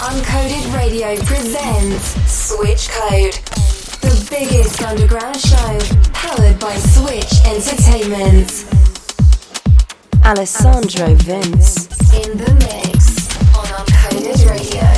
Uncoded Radio presents Switch Code, the biggest underground show powered by Switch Entertainment. Alessandro Vince in the mix on Uncoded Radio.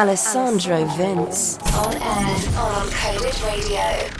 Alessandro Vince. On air on Uncoded Radio.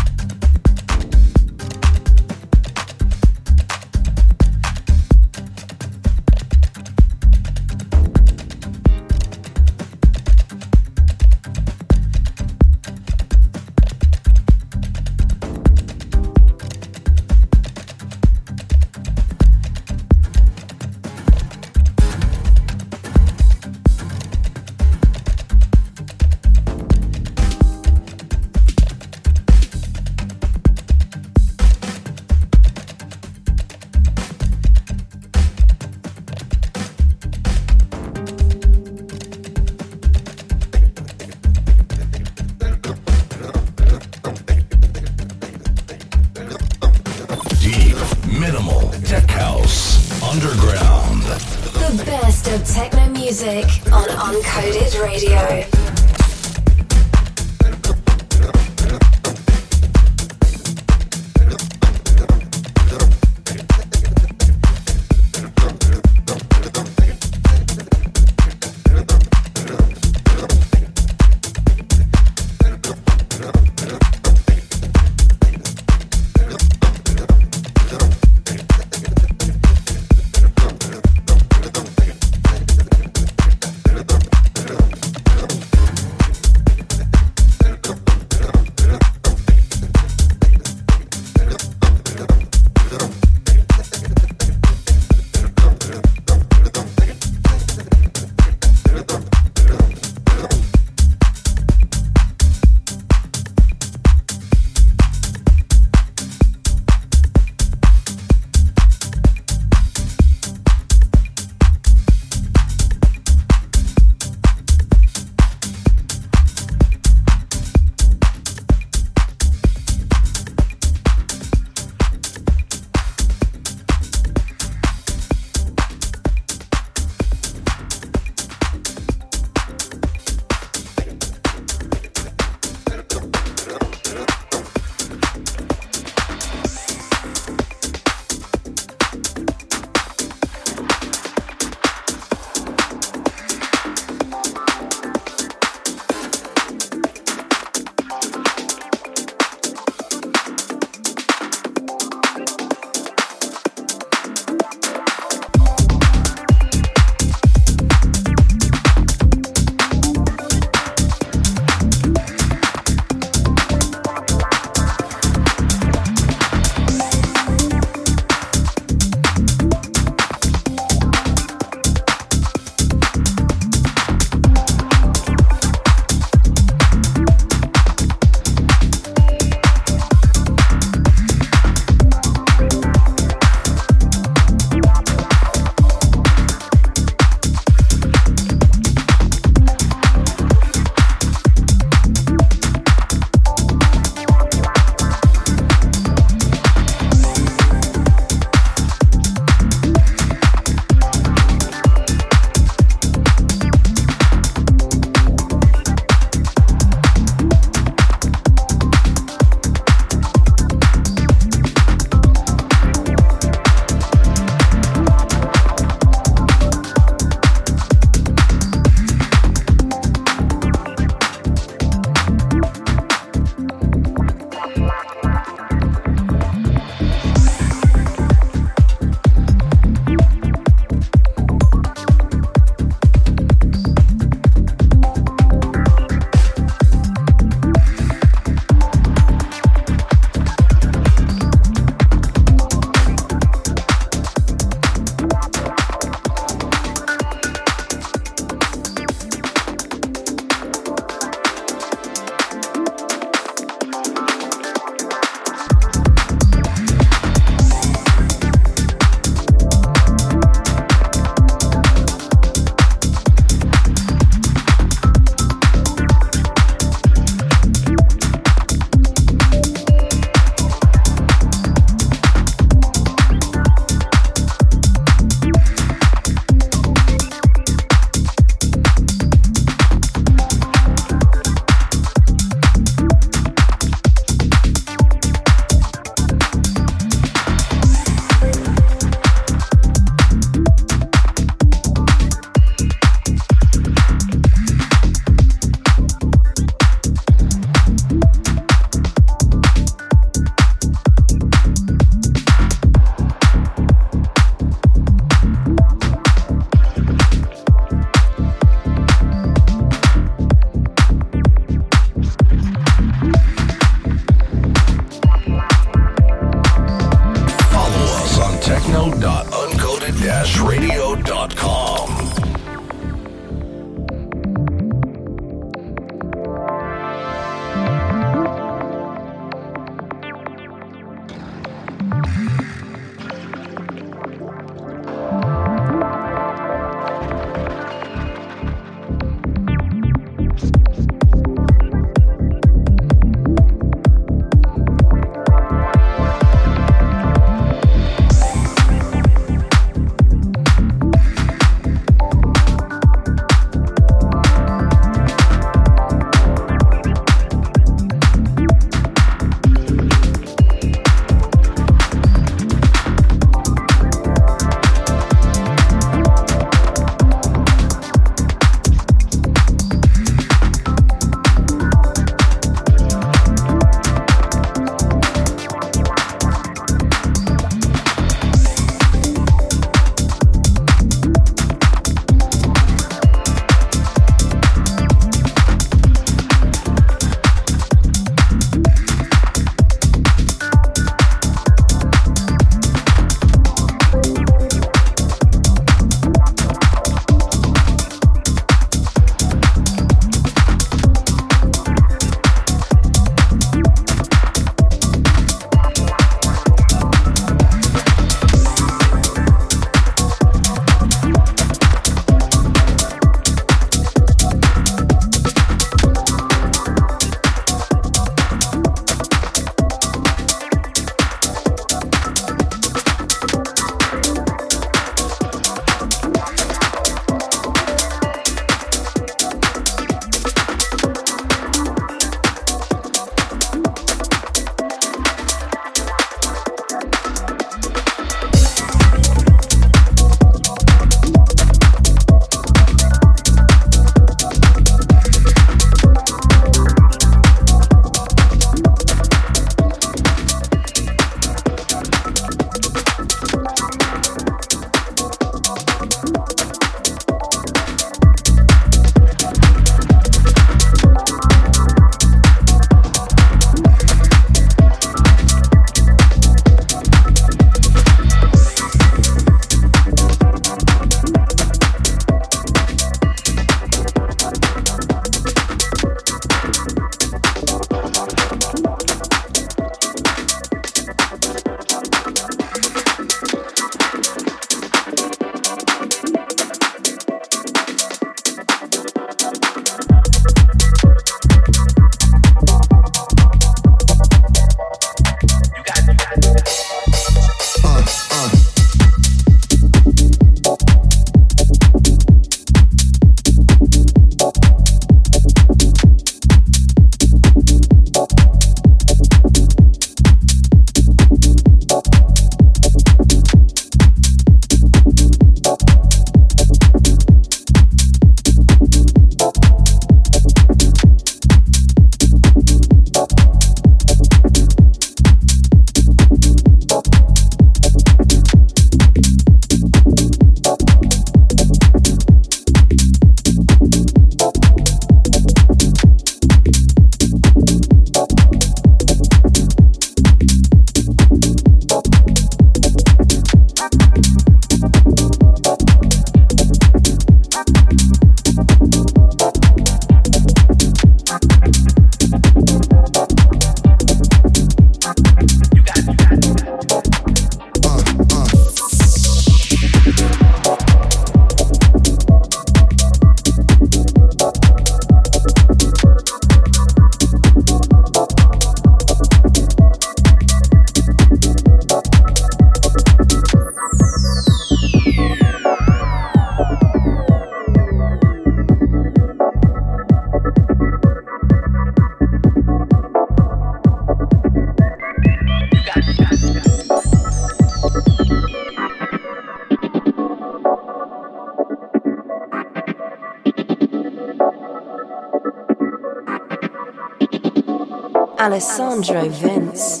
Alessandro Vince.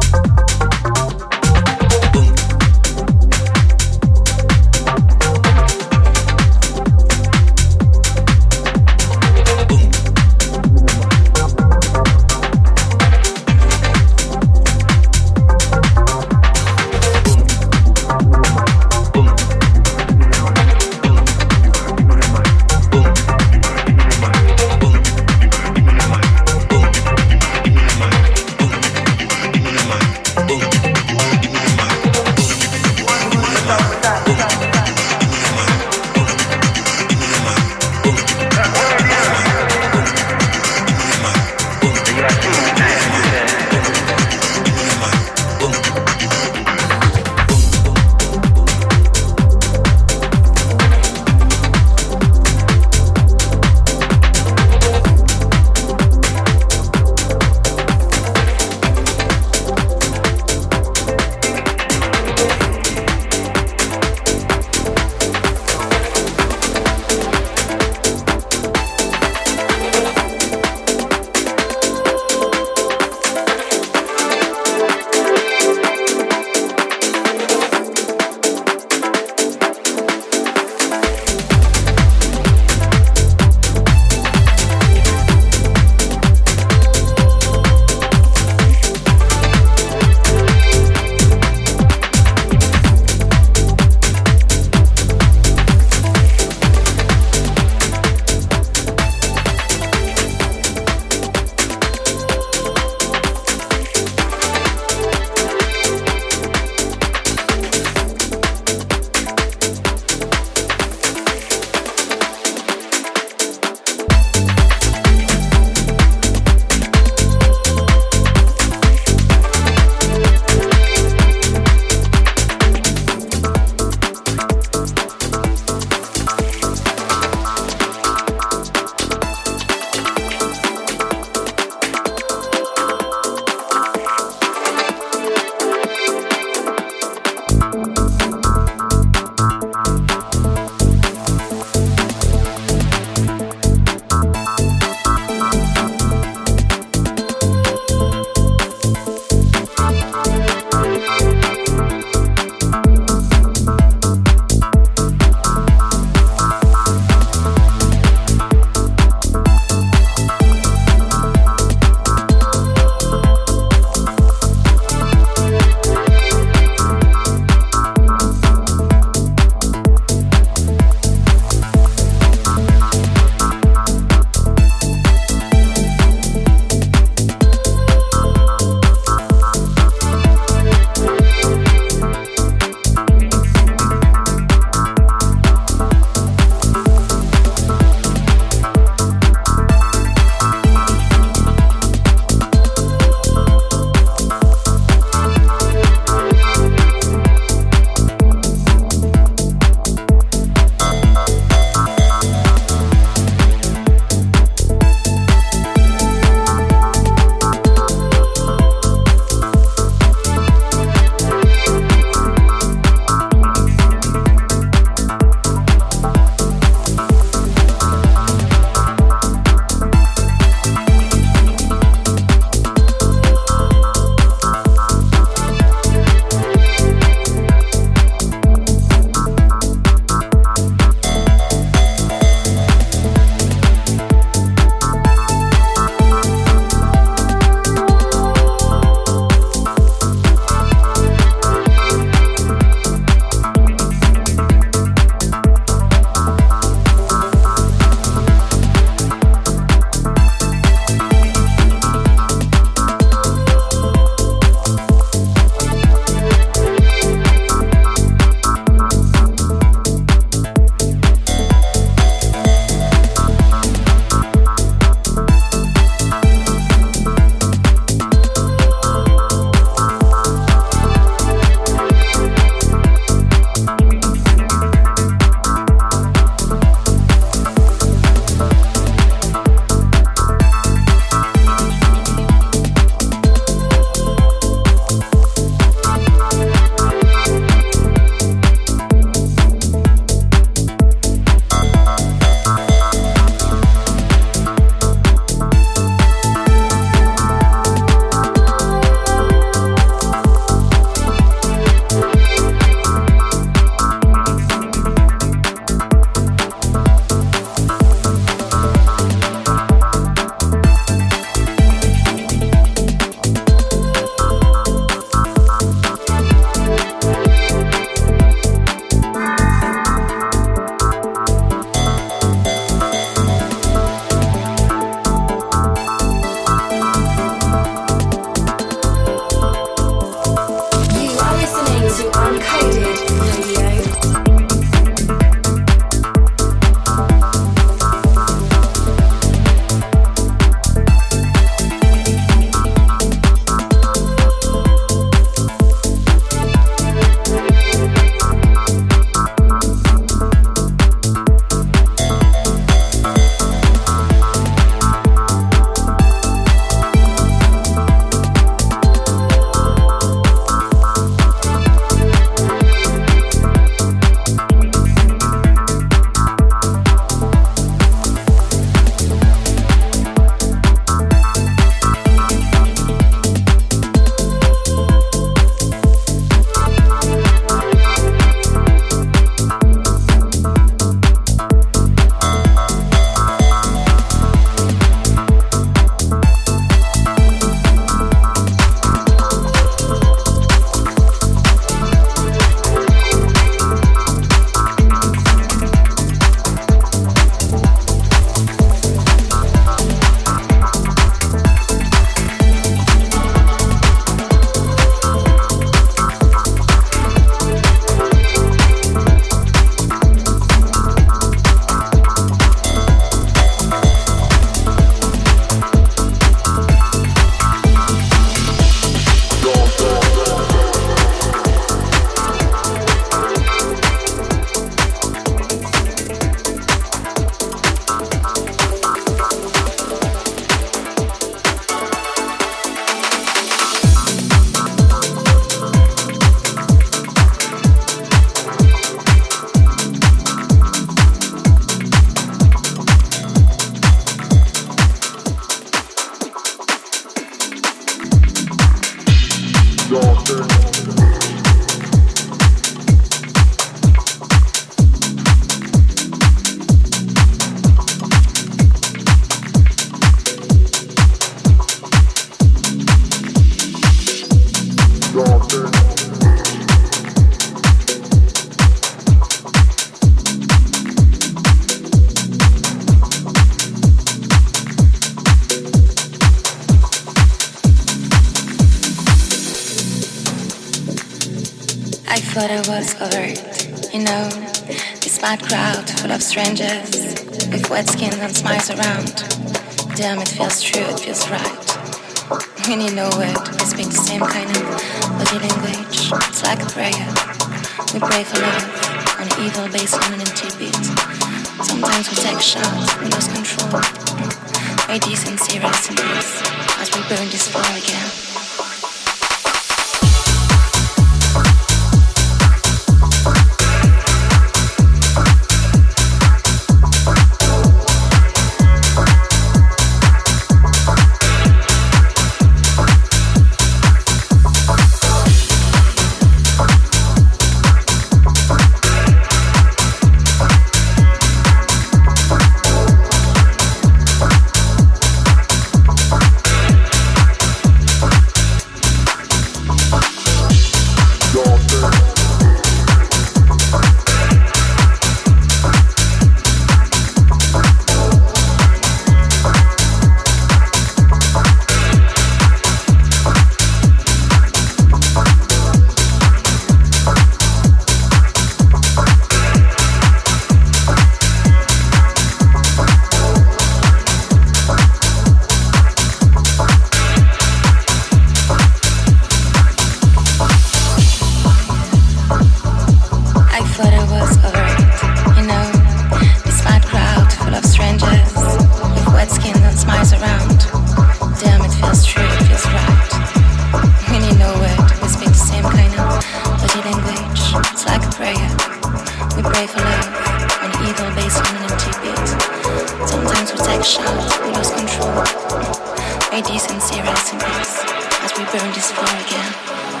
May decency rest in peace as we burn this floor again.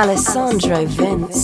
Alessandro Vince.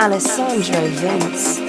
Alessandro Vince.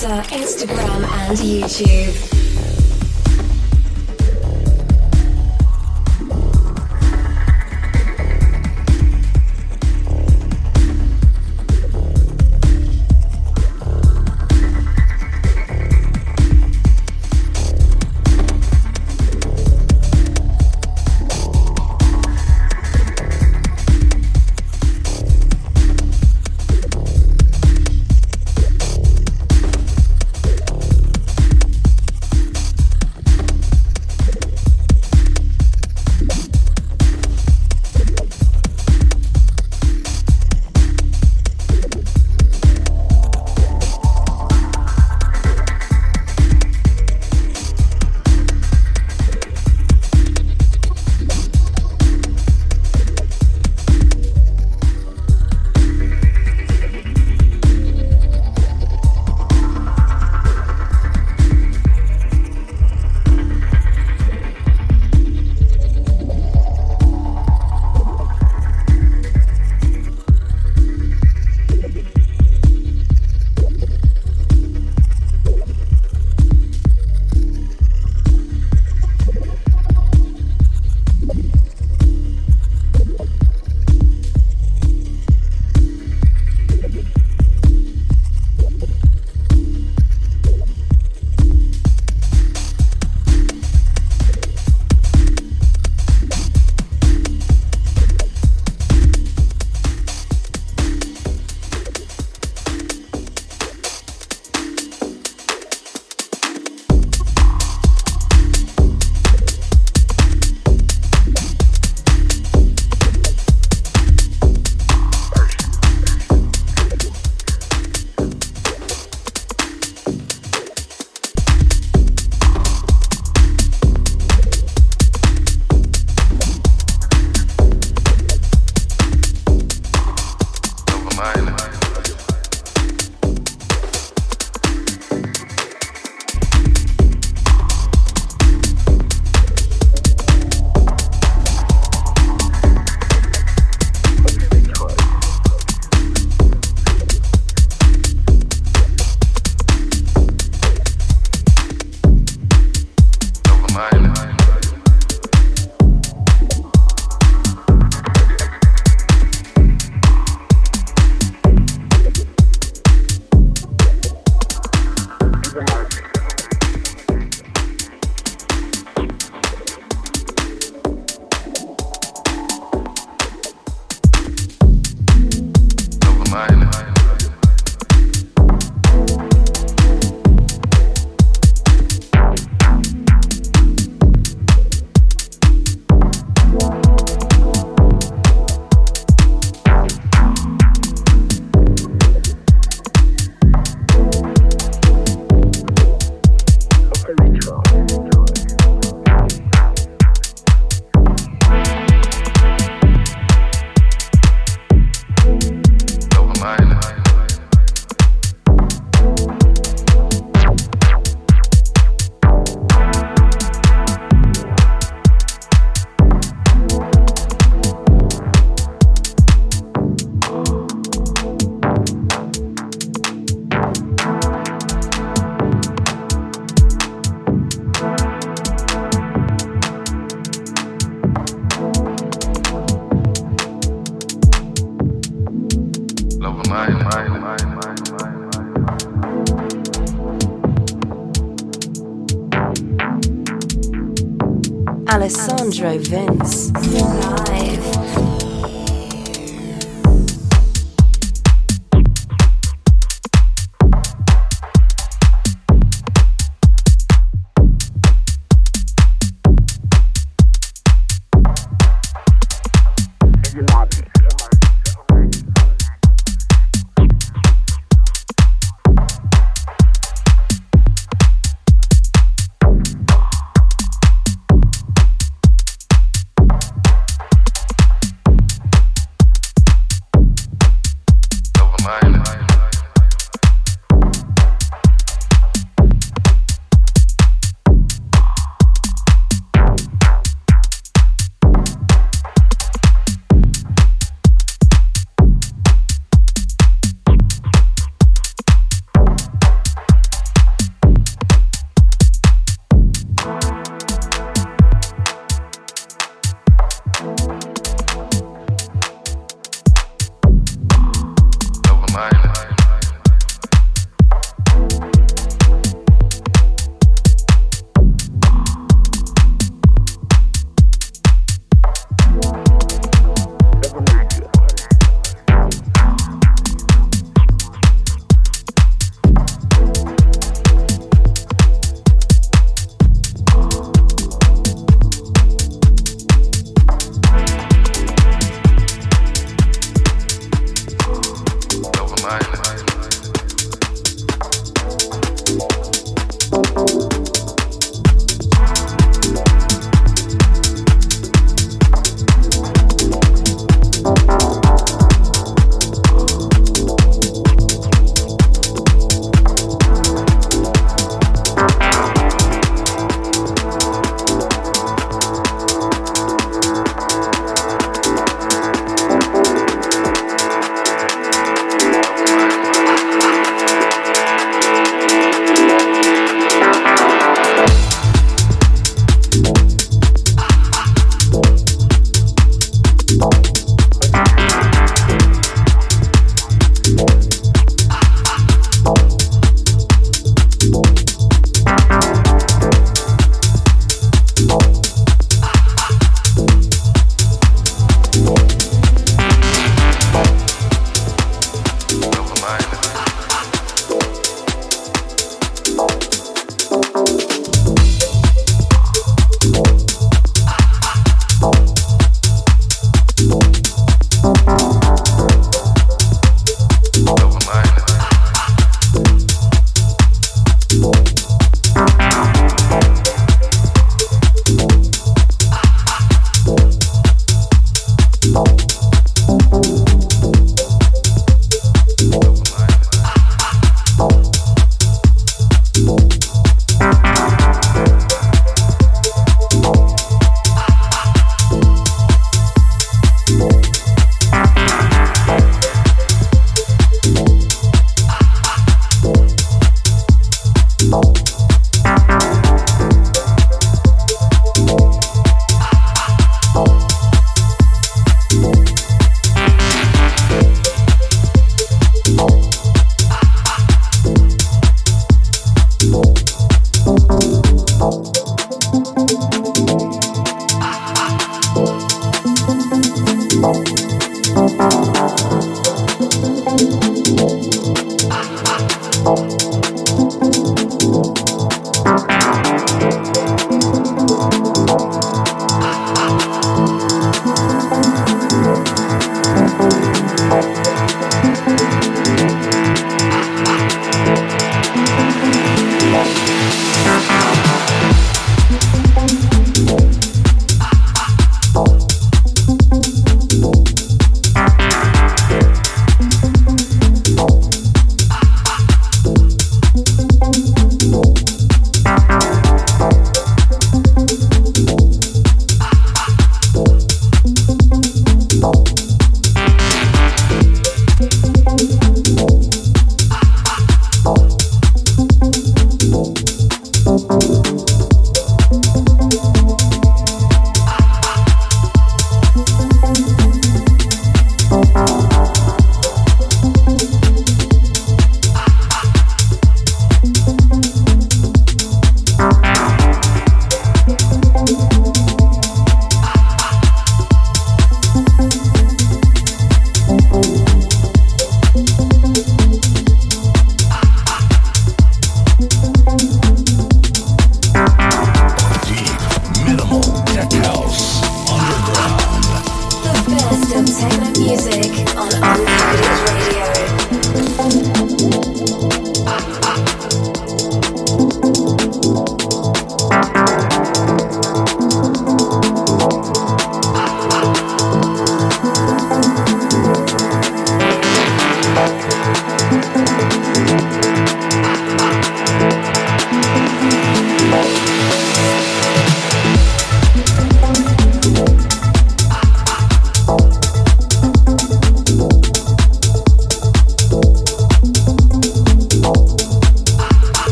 Twitter, Instagram, and YouTube.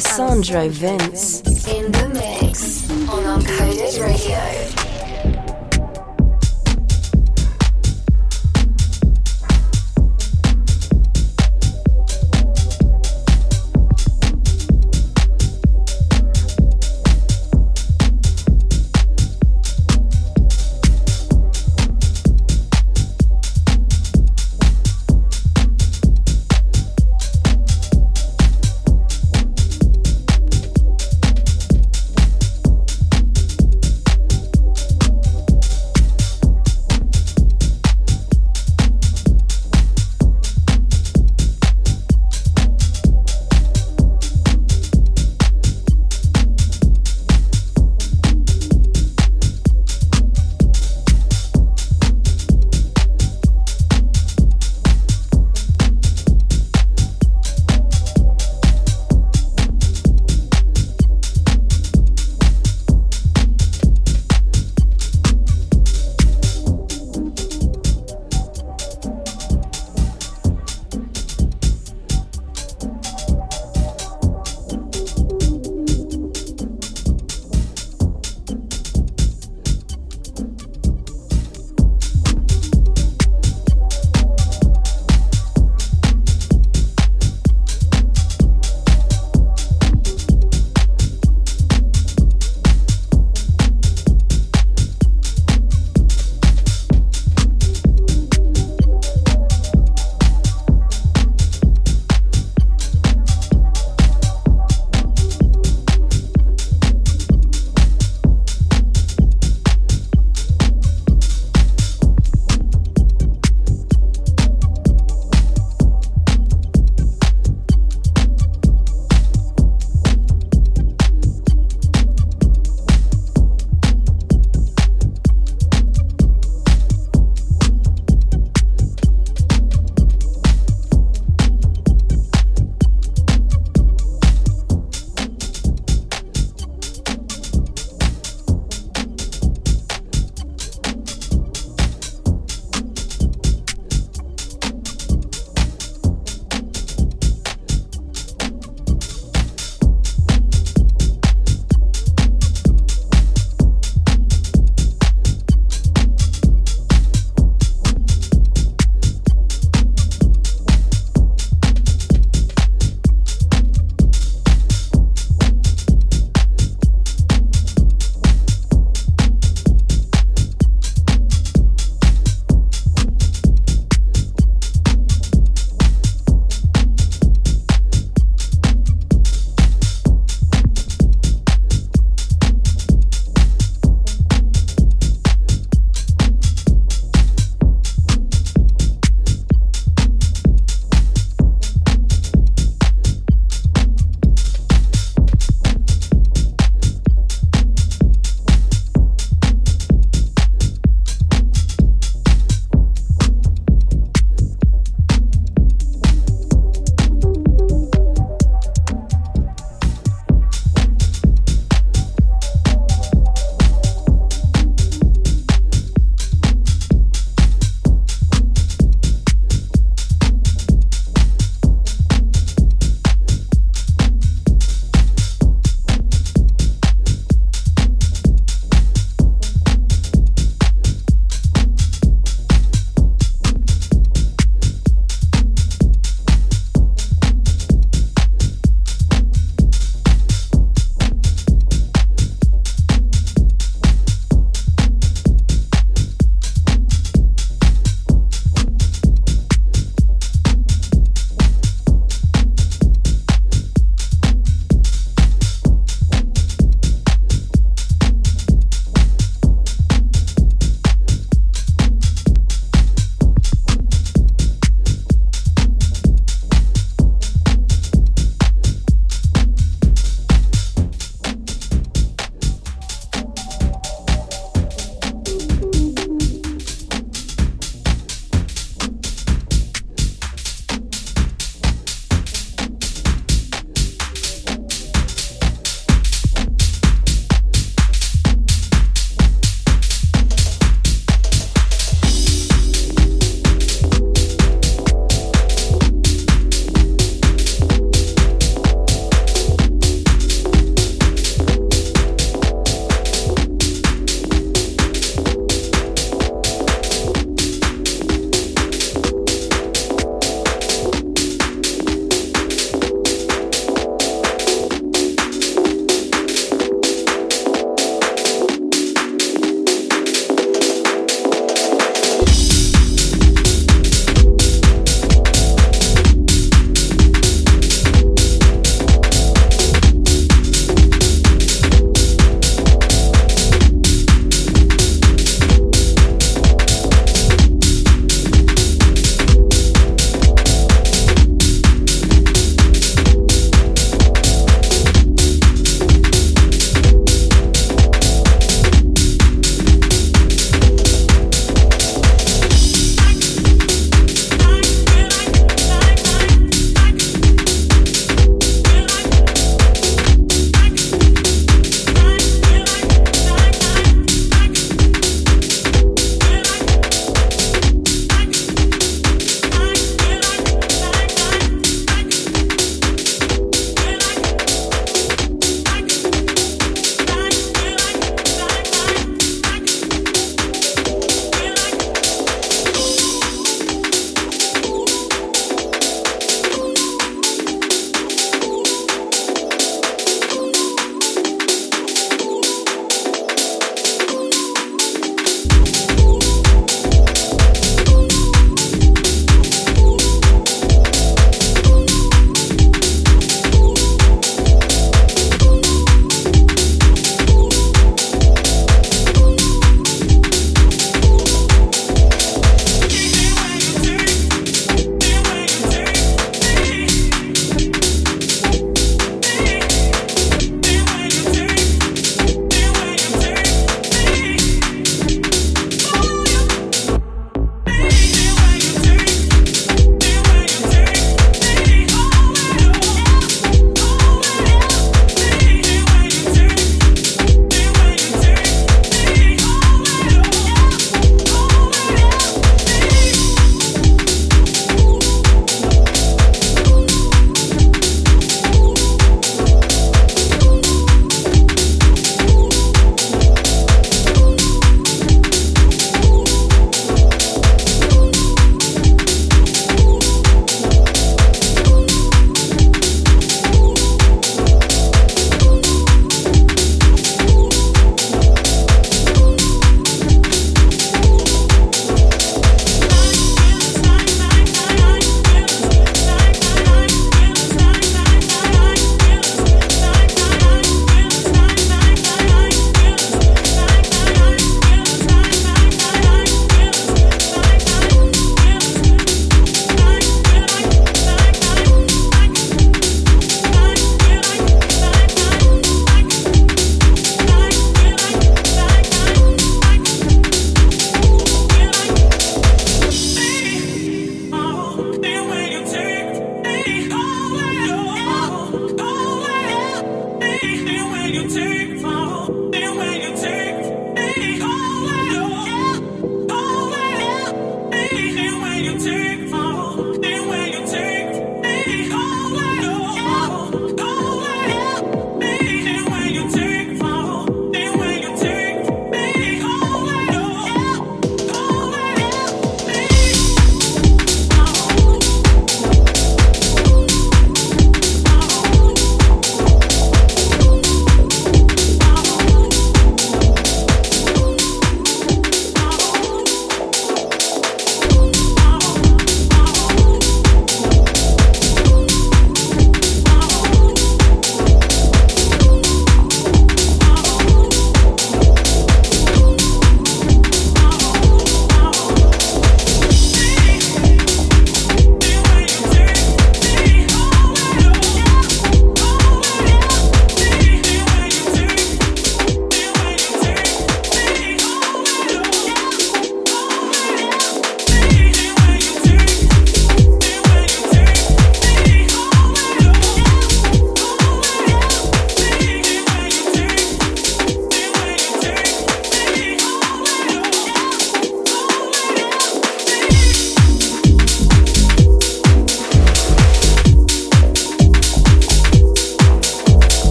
Alessandro Vince.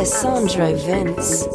Alessandro Vince.